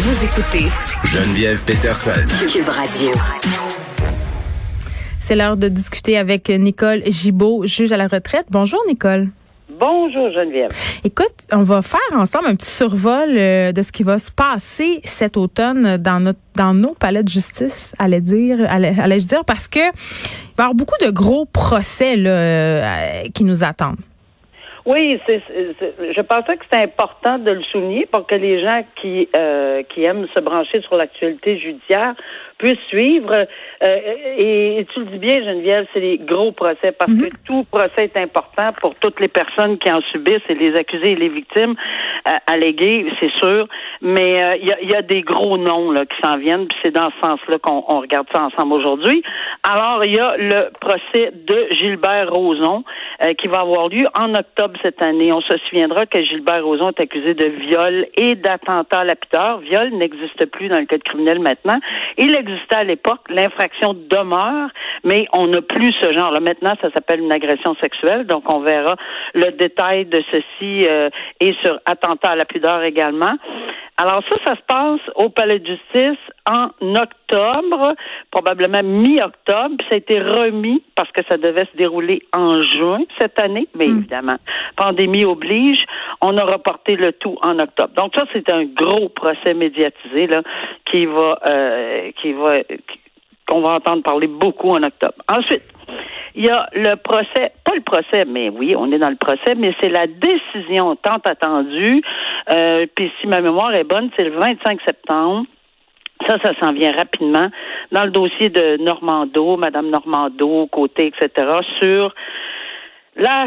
Vous écoutez Geneviève Peterson. Cube Radio. C'est l'heure de discuter avec Nicole Gibault, juge à la retraite. Bonjour Nicole. Bonjour Geneviève. Écoute, on va faire ensemble un petit survol euh, de ce qui va se passer cet automne dans notre dans nos palais de justice, allais dire, allais, allais-je dire, parce que il va y avoir beaucoup de gros procès là, euh, qui nous attendent. Oui, je pensais que c'était important de le souligner pour que les gens qui euh, qui aiment se brancher sur l'actualité judiciaire puissent suivre. Euh, et, et tu le dis bien, Geneviève, c'est les gros procès parce que tout procès est important pour toutes les personnes qui en subissent et les accusés et les victimes euh, allégués, c'est sûr. Mais euh, il y, a, il y a des gros noms là, qui s'en viennent, puis c'est dans ce sens-là qu'on on regarde ça ensemble aujourd'hui. Alors, il y a le procès de Gilbert Rozon euh, qui va avoir lieu en octobre cette année. On se souviendra que Gilbert Rozon est accusé de viol et d'attentat lapideur. Viol n'existe plus dans le code criminel maintenant. Il à l'époque. L'infraction demeure, mais on n'a plus ce genre-là. Maintenant, ça s'appelle une agression sexuelle. Donc, on verra le détail de ceci euh, et sur attentat à la pudeur également. Alors ça, ça se passe au Palais de justice en octobre, probablement mi-octobre. Puis Ça a été remis parce que ça devait se dérouler en juin cette année, mais évidemment, pandémie oblige, on a reporté le tout en octobre. Donc ça, c'est un gros procès médiatisé là qui va, euh, qui va, qu'on va entendre parler beaucoup en octobre. Ensuite. Il y a le procès, pas le procès, mais oui, on est dans le procès, mais c'est la décision tant attendue. Euh, Puis si ma mémoire est bonne, c'est le 25 septembre. Ça, ça s'en vient rapidement dans le dossier de Normando, Madame Normando, côté, etc., sur la,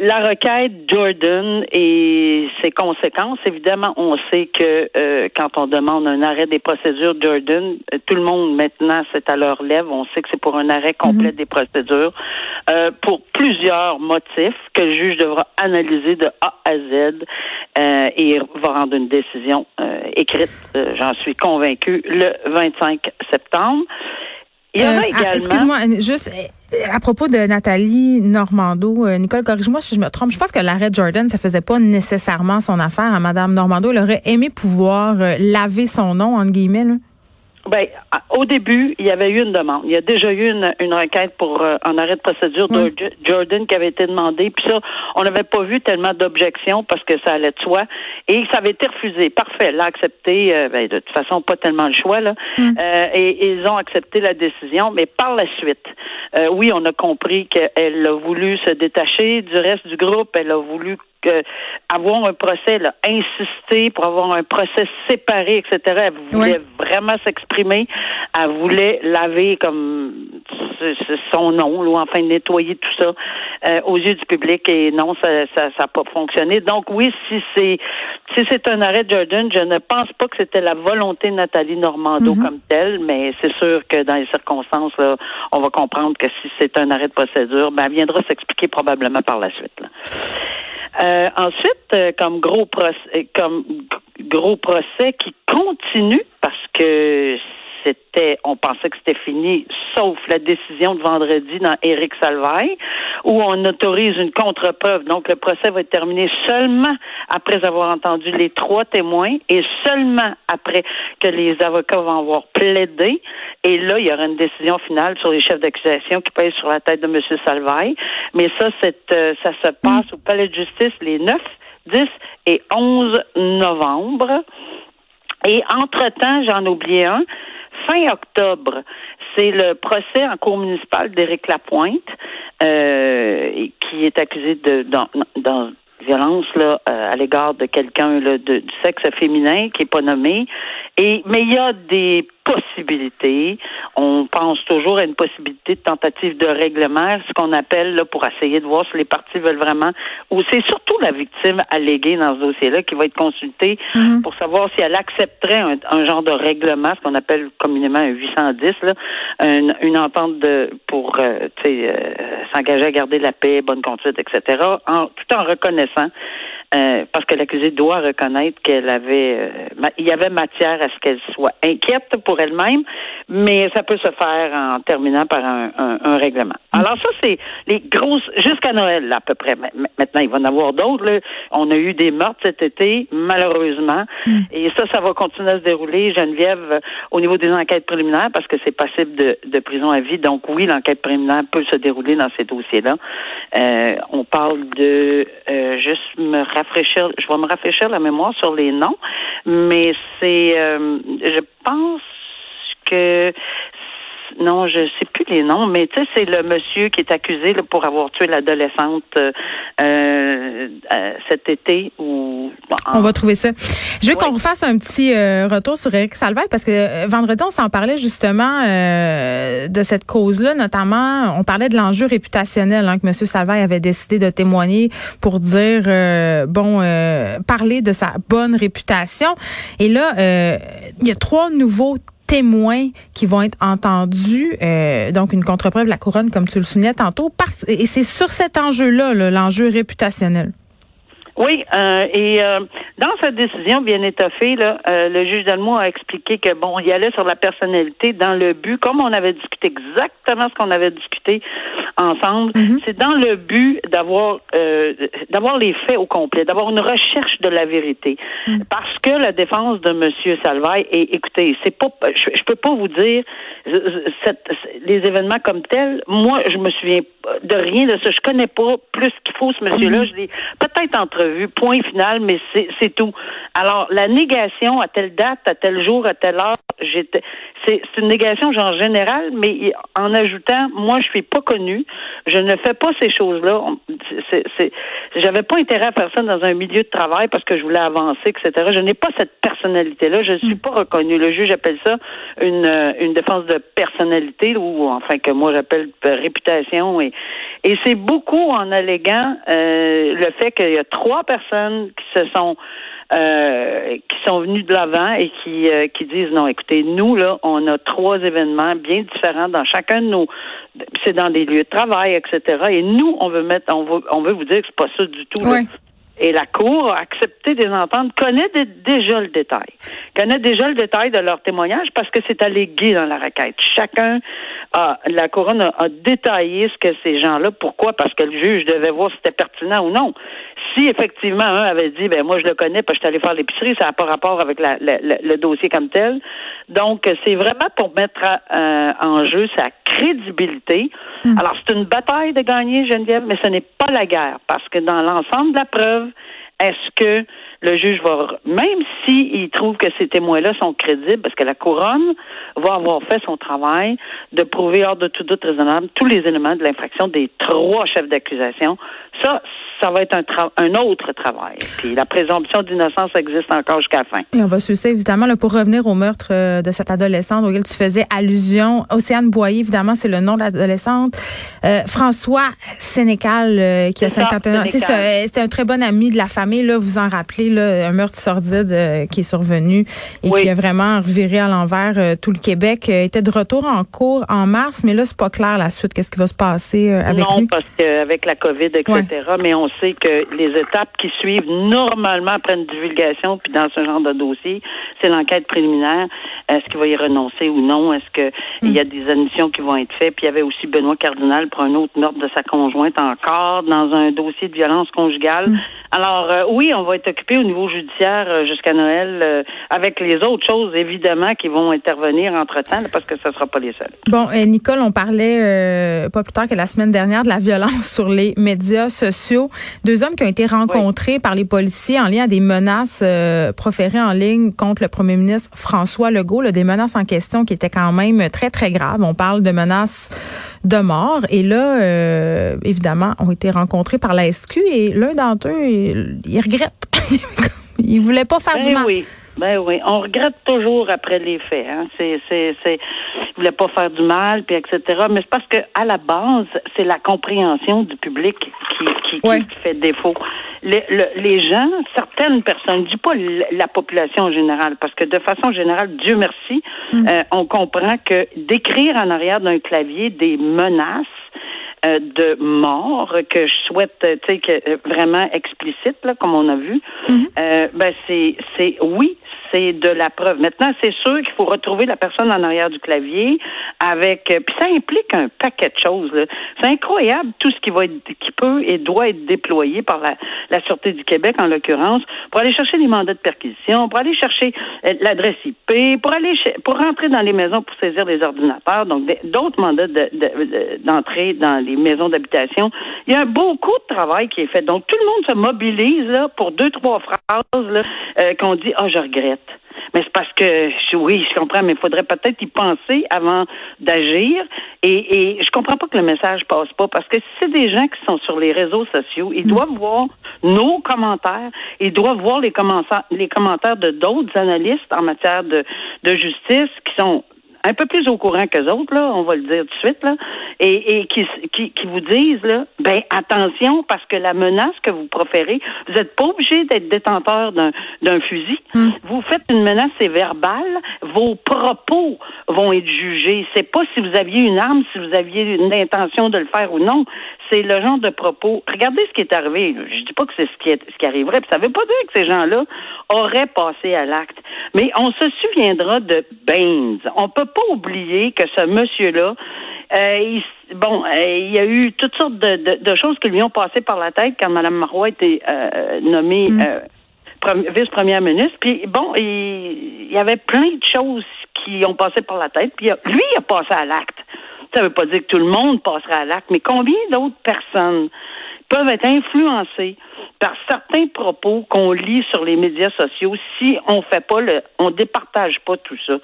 la requête Jordan et ses conséquences, évidemment, on sait que euh, quand on demande un arrêt des procédures Jordan, euh, tout le monde maintenant c'est à leur lèvre. On sait que c'est pour un arrêt complet des procédures euh, pour plusieurs motifs que le juge devra analyser de A à Z euh, et va rendre une décision euh, écrite. euh, J'en suis convaincue le 25 septembre. Il y aura Euh, ah, également. Excuse-moi, juste euh, à propos de Nathalie Normando, euh, Nicole, corrige-moi si je me trompe. Je pense que l'arrêt Jordan, ça faisait pas nécessairement son affaire à Madame Normando. Elle aurait aimé pouvoir laver son nom, entre guillemets. là. Ben, au début, il y avait eu une demande. Il y a déjà eu une, une requête pour euh, un arrêt de procédure de Jo- Jordan qui avait été demandé. Puis ça, on n'avait pas vu tellement d'objections parce que ça allait de soi. Et ça avait été refusé. Parfait. L'a accepté. euh, ben, de toute façon, pas tellement le choix. Là. Euh, et ils ont accepté la décision. Mais par la suite, euh, oui, on a compris qu'elle a voulu se détacher du reste du groupe. Elle a voulu que avoir un procès, elle a insisté pour avoir un procès séparé, etc. Elle voulait vraiment s'exprimer. Elle voulait laver comme son nom, ou enfin nettoyer tout ça euh, aux yeux du public. Et non, ça ça ça pas fonctionné. Donc oui, si c'est si c'est un arrêt de Jordan, je ne pense pas que c'était la volonté de Nathalie Normando comme telle, mais c'est sûr que dans les circonstances, là, on va comprendre que si c'est un arrêt de procédure, ben, elle viendra s'expliquer probablement par la suite. là. Euh, ensuite, euh, comme gros procès, euh, comme gros procès qui continue parce que on pensait que c'était fini, sauf la décision de vendredi dans Éric Salvaille, où on autorise une contre-preuve. Donc, le procès va être terminé seulement après avoir entendu les trois témoins et seulement après que les avocats vont avoir plaidé. Et là, il y aura une décision finale sur les chefs d'accusation qui pèsent sur la tête de M. Salvaille. Mais ça, euh, ça se passe au Palais de justice les 9, 10 et 11 novembre. Et entre-temps, j'en oubliais un, fin octobre, c'est le procès en cour municipale d'Éric Lapointe, euh, qui est accusé de violence là euh, à l'égard de quelqu'un du sexe féminin qui est pas nommé. Et mais il y a des possibilités. On pense toujours à une possibilité de tentative de règlement, ce qu'on appelle là, pour essayer de voir si les parties veulent vraiment. Ou c'est surtout la victime alléguée dans ce dossier-là qui va être consultée pour savoir si elle accepterait un, un genre de règlement, ce qu'on appelle communément un 810, là, une, une entente de pour euh, euh, s'engager à garder la paix, bonne conduite, etc. En, tout en reconnaissant euh, parce que l'accusée doit reconnaître qu'elle avait, euh, il y avait matière à ce qu'elle soit inquiète pour elle-même, mais ça peut se faire en terminant par un, un, règlement. Mm. Alors ça, c'est les grosses, jusqu'à Noël, là, à peu près. Maintenant, il va y en avoir d'autres. On a eu des meurtres cet été, malheureusement, mm. et ça, ça va continuer à se dérouler, Geneviève, au niveau des enquêtes préliminaires, parce que c'est passible de, de prison à vie. Donc oui, l'enquête préliminaire peut se dérouler dans ces dossiers-là. Euh, on parle de euh, juste me rafraîchir, je vais me rafraîchir la mémoire sur les noms, mais c'est, euh, je pense que non, je sais plus les noms, mais tu sais, c'est le monsieur qui est accusé pour avoir tué l'adolescente euh, euh, cet été. Ou on va trouver ça. Je veux qu'on refasse un petit euh, retour sur Eric Salvaille parce que vendredi on s'en parlait justement de cette cause-là, notamment on parlait de l'enjeu réputationnel hein, que Monsieur Salvaille avait décidé de témoigner pour dire bon parler de sa bonne réputation. Et là, il y a trois nouveaux témoins qui vont être entendus, euh, donc une contre-preuve de la couronne, comme tu le soulignais tantôt, et c'est sur cet enjeu-là, l'enjeu réputationnel. Oui, euh, et euh, dans cette décision bien étoffée, là, euh, le juge Dalmo a expliqué que bon, il allait sur la personnalité dans le but, comme on avait discuté exactement ce qu'on avait discuté ensemble, mhm. c'est dans le but d'avoir d'avoir les faits au complet, d'avoir une recherche de la vérité, mhm. parce que la défense de Monsieur Salvaille, et écoutez, c'est pas, je, je, peux pas vous dire cette, les événements comme tels. Moi, je me souviens de rien de ça. Je connais pas plus qu'il faut ce monsieur-là. Mhm. Je l'ai peut-être point final, mais c'est tout. Alors, la négation à telle date, à tel jour, à telle heure, j'étais c'est une négation genre générale, mais en ajoutant, moi, je suis pas connue, je ne fais pas ces choses-là. J'avais pas intérêt à faire ça dans un milieu de travail parce que je voulais avancer, etc. Je n'ai pas cette personnalité-là. Je ne suis pas reconnue. Le juge appelle ça une, une défense de personnalité ou enfin que moi j'appelle réputation et et c'est beaucoup en alléguant euh, le fait qu'il y a trois personnes qui se sont euh, qui sont venus de l'avant et qui, euh, qui disent non, écoutez, nous, là, on a trois événements bien différents dans chacun de nos c'est dans des lieux de travail, etc. Et nous, on veut mettre on veut on veut vous dire que c'est pas ça du tout. Et la Cour a accepté des ententes, connaît déjà le détail, connaît déjà le détail de leur témoignage parce que c'est allégué dans la requête. Chacun a, la couronne a, détaillé ce que ces gens-là, pourquoi? Parce que le juge devait voir si c'était pertinent ou non. Si effectivement un avait dit, ben moi je le connais parce que je suis allé faire l'épicerie, ça n'a pas rapport avec la, le dossier comme tel. Donc c'est vraiment pour mettre euh, en jeu sa crédibilité. Hmm. Alors c'est une bataille de gagner, Geneviève, mais ce n'est pas la guerre parce que dans l'ensemble de la preuve, est-ce que le juge va, même s'il trouve que ces témoins-là sont crédibles, parce que la couronne va avoir fait son travail de prouver hors de tout doute raisonnable tous les éléments de l'infraction des trois chefs d'accusation, ça, ça va être un, un autre travail. Puis la présomption d'innocence existe encore jusqu'à la fin. Et on va ça, évidemment, là, pour revenir au meurtre euh, de cette adolescente auquel tu faisais allusion. Océane Boyer, évidemment, c'est le nom de l'adolescente. Euh, François Sénécal, euh, qui a 51 ans. C'était un très bon ami de la famille, là, vous en rappelez, là, un meurtre sordide qui est survenu et qui a vraiment reviré à l'envers tout le Québec. était de retour en cours en mars, mais là, c'est pas clair la suite. Qu'est-ce qui va se passer avec lui? Non, parce qu'avec la COVID, etc., mais on sait que les étapes qui suivent normalement après une divulgation, puis dans ce genre de dossier, c'est l'enquête préliminaire. Est-ce qu'il va y renoncer ou non? Est-ce qu'il y a des admissions qui vont être faites? Puis il y avait aussi Benoît Cardinal pour un autre meurtre de sa conjointe encore dans un dossier de violence conjugale. Mm. Alors euh, oui, on va être occupé au niveau judiciaire euh, jusqu'à Noël euh, avec les autres choses évidemment qui vont intervenir entre-temps parce que ce ne sera pas les seuls. Bon, Nicole, on parlait pas plus tard que la semaine dernière de la violence sur les médias sociaux. Deux hommes qui ont été rencontrés par les policiers en lien à des menaces proférées en ligne contre le premier ministre François Legault, des menaces en question qui étaient quand même très très graves. On parle de menaces de mort et là, évidemment, ont été rencontrés par la SQ et l'un d'entre eux il, regrette. il voulait pas faire ben du mal. Oui. Ben oui, on regrette toujours après les faits. Hein. C'est, c'est, c'est, voulait pas faire du mal, puis etc. Mais c'est parce que à la base, c'est la compréhension du public qui, qui, fait défaut. Les, les gens, certaines personnes, je dis pas la population en général, parce que de façon générale, Dieu merci, mm. euh, on comprend que d'écrire en arrière d'un clavier des menaces euh, de mort que je souhaite, tu sais, que vraiment explicite, là, comme on a vu, mhm. ben c'est, c'est oui, c'est de la preuve. Maintenant, c'est sûr qu'il faut retrouver la personne en arrière du clavier avec. Euh, puis ça implique un paquet de choses. C'est incroyable tout ce qui va être, qui peut et doit être déployé par la, la Sûreté du Québec en l'occurrence pour aller chercher des mandats de perquisition, pour aller chercher euh, l'adresse IP, pour aller pour rentrer dans les maisons pour saisir des ordinateurs, donc d'autres mandats d'entrée dans les maisons d'habitation. Il y a beaucoup de travail qui est fait. Donc tout le monde se mobilise là pour deux trois phrases euh, qu'on dit ah oh, je regrette. Mais c'est parce que, oui, je comprends, mais il faudrait peut-être y penser avant d'agir. Et, et je comprends pas que le message passe pas, parce que si c'est des gens qui sont sur les réseaux sociaux, ils mm. doivent voir nos commentaires, ils doivent voir les commentaires, les commentaires de d'autres analystes en matière de, de justice qui sont un peu plus au courant que autres, là, on va le dire tout de suite, là, et, et qui, qui, qui, vous disent, là, ben attention, parce que la menace que vous proférez, vous n'êtes pas obligé d'être détenteur d'un, d'un fusil. Hmm. Vous faites une menace, c'est verbal. Vos propos vont être jugés. C'est pas si vous aviez une arme, si vous aviez une intention de le faire ou non. C'est le genre de propos. Regardez ce qui est arrivé. Je dis pas que c'est ce qui, est, ce qui arriverait. Puis ça veut pas dire que ces gens-là auraient passé à l'acte. Mais on se souviendra de Baines. On peut pas oublier que ce monsieur-là, euh, bon, euh, il y a eu toutes sortes de, choses qui lui ont passé par la tête quand Mme Marois a été euh, nommée mm. vice-première ministre. Puis bon, il, y avait plein de choses qui ont passé par la tête. Puis lui, il a passé à l'acte. Ça ne veut pas dire que tout le monde passera à l'acte, mais combien d'autres personnes peuvent être influencées par certains propos qu'on lit sur les médias sociaux si on fait pas le, on départage pas tout ça.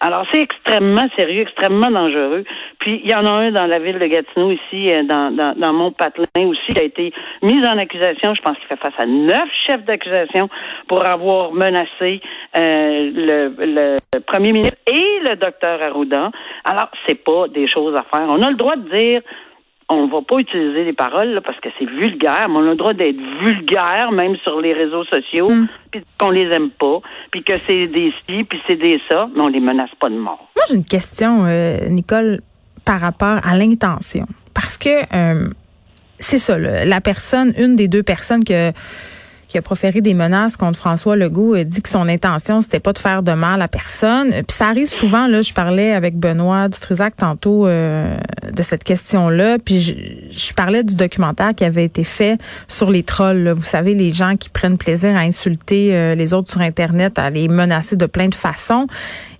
Alors c'est extrêmement sérieux, extrêmement dangereux. Puis il y en a un dans la ville de Gatineau ici, euh, dans, dans, Mont-Patelin aussi, qui a été mis en accusation. Je pense qu'il fait face à neuf chefs d'accusation pour avoir menacé euh, le, le premier ministre et le docteur Arruda. Alors c'est pas des choses à faire. On a le droit de dire on va pas utiliser les paroles parce que c'est vulgaire, mais on a le droit d'être vulgaire même sur les réseaux sociaux, mm. puis qu'on les aime pas, puis que c'est des ci, puis c'est des ça, mais on les menace pas de mort. Moi, j'ai une question, euh, Nicole, par rapport à l'intention, parce que euh, c'est ça, la personne, une des deux personnes que qui a proféré des menaces contre François Legault, a dit que son intention c'était pas de faire de mal à personne. Puis ça arrive souvent là, je parlais avec Benoît Dutrisac tantôt euh, de cette question-là, puis je, parlais du documentaire qui avait été fait sur les trolls. Vous savez, les gens qui prennent plaisir à insulter euh, les autres sur internet, à les menacer de plein de façons.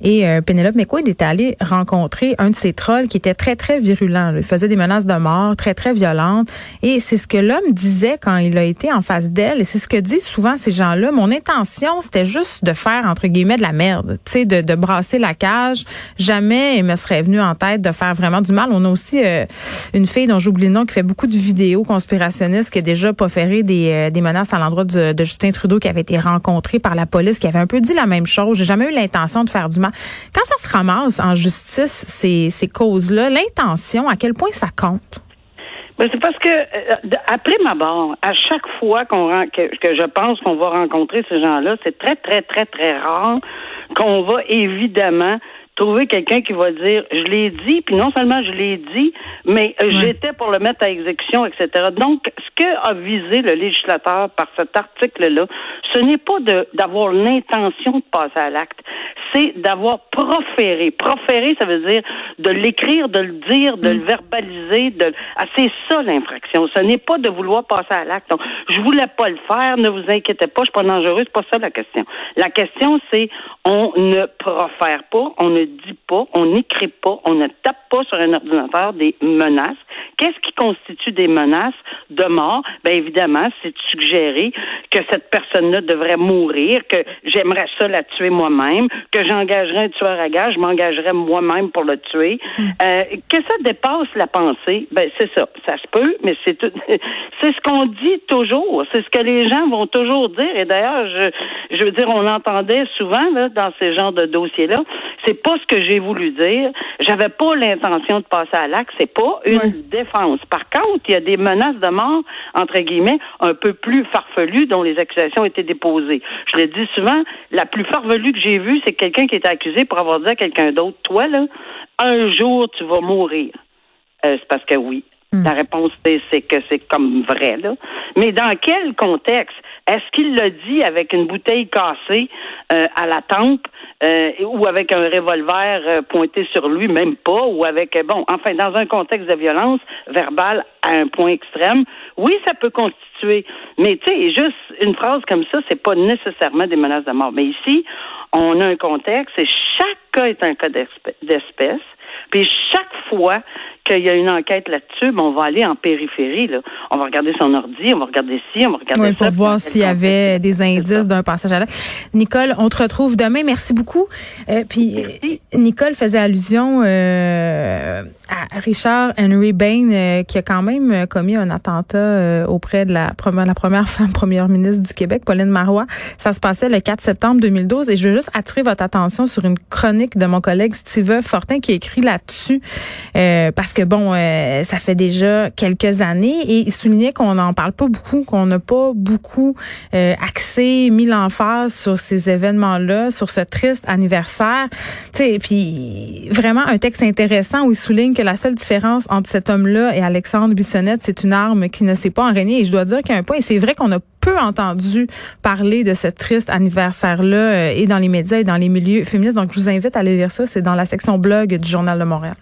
Et euh, Penelope McQuaid est allée rencontrer un de ces trolls qui était très très virulent. Il faisait des menaces de mort très très violentes. Et c'est ce que l'homme disait quand il a été en face d'elle. Et c'est disent souvent ces gens-là, mon intention, c'était juste de faire, entre guillemets, de la merde, tu sais, de, de, brasser la cage. Jamais il me serait venu en tête de faire vraiment du mal. On a aussi euh, une fille dont j'oublie le nom qui fait beaucoup de vidéos conspirationnistes, qui a déjà proféré des, euh, des menaces à l'endroit de, de, Justin Trudeau, qui avait été rencontré par la police, qui avait un peu dit la même chose. J'ai jamais eu l'intention de faire du mal. Quand ça se ramasse en justice, ces, ces causes-là, l'intention, à quel point ça compte? Ben, c'est parce que euh, après ma barre, à chaque fois qu'on que, que je pense qu'on va rencontrer ces gens-là, c'est très très très très rare qu'on va évidemment trouver quelqu'un qui va dire je l'ai dit, puis non seulement je l'ai dit, mais euh, j'étais pour le mettre à exécution, etc. Donc, ce que a visé le législateur par cet article-là, ce n'est pas d'avoir l'intention de passer à l'acte, c'est d'avoir proféré. Proféré, ça veut dire de l'écrire, de le dire, de le mm. verbaliser. De... Ah, c'est ça l'infraction. Ce n'est pas de vouloir passer à l'acte. Donc, je voulais pas le faire. Ne vous inquiétez pas, je suis pas dangereux. C'est pas ça la question. La question, c'est on ne profère pas, on ne dit pas, on n'écrit pas, on ne tape pas sur un ordinateur des menaces. Qu'est-ce qui constitue des menaces de mort? Bien évidemment, c'est de suggérer que cette personne-là devrait mourir, que j'aimerais ça la tuer moi-même, que j'engagerais un tueur à gage, je m'engagerais moi-même pour le tuer. Hmm. Euh, que ça dépasse la pensée, ben c'est ça. Ça se peut, mais c'est tout. c'est ce qu'on dit toujours. C'est ce que les gens vont toujours dire. Et d'ailleurs, je, je veux dire, on entendait souvent là, dans ces genres de dossiers-là. C'est pas ce que j'ai voulu dire. J'avais pas l'intention de passer à l'acte. C'est pas une défense. Par contre, il y a des menaces de mort entre guillemets un peu plus farfelues dont les accusations étaient déposées. Je le dis souvent. La plus farfelue que j'ai vue, c'est quelqu'un qui est accusé pour avoir dit à quelqu'un d'autre, toi là, un jour tu vas mourir. Euh, c'est parce que oui, La réponse, c'est que c'est comme vrai, là. Mais dans quel contexte? Est-ce qu'il l'a dit avec une bouteille cassée euh, à la tempe euh, ou avec un revolver euh, pointé sur lui, même pas, ou avec bon, enfin, dans un contexte de violence verbale à un point extrême, oui, ça peut constituer. Mais tu sais, juste une phrase comme ça, c'est pas nécessairement des menaces de mort. Mais ici, on a un contexte et chaque cas est un cas d'espèce. Puis chaque fois qu'il y a une enquête là-dessus, ben, on va aller en périphérie. Là. On va regarder son ordi, on va regarder ci, on va regarder oui, ça. pour voir s'il y avait des indices d'un passage à l'acte. Nicole, on te retrouve demain. Merci beaucoup. Euh, puis Nicole faisait allusion euh, à Richard Henry Bain, euh, qui a quand même commis un attentat euh, auprès de la première, la première femme première ministre du Québec, Pauline Marois. Ça se passait le 4 septembre 2012. Et je veux juste attirer votre attention sur une chronique de mon collègue Steve Fortin qui a écrit là-dessus. Euh, parce que bon, euh, ça fait déjà quelques années et il soulignait qu'on n'en parle pas beaucoup, qu'on n'a pas beaucoup euh, axé, mis l'emphase sur ces événements-là, sur ce triste anniversaire. Tu sais, puis vraiment un texte intéressant où il souligne que la seule différence entre cet homme-là et Alexandre Bissonnette, c'est une arme qui ne s'est pas enraînée. Et je dois dire a un point, et c'est vrai qu'on a peu entendu parler de ce triste anniversaire-là euh, et dans les médias et dans les milieux féministes. Donc, je vous invite à aller lire ça. C'est dans la section blog du Journal de Montréal.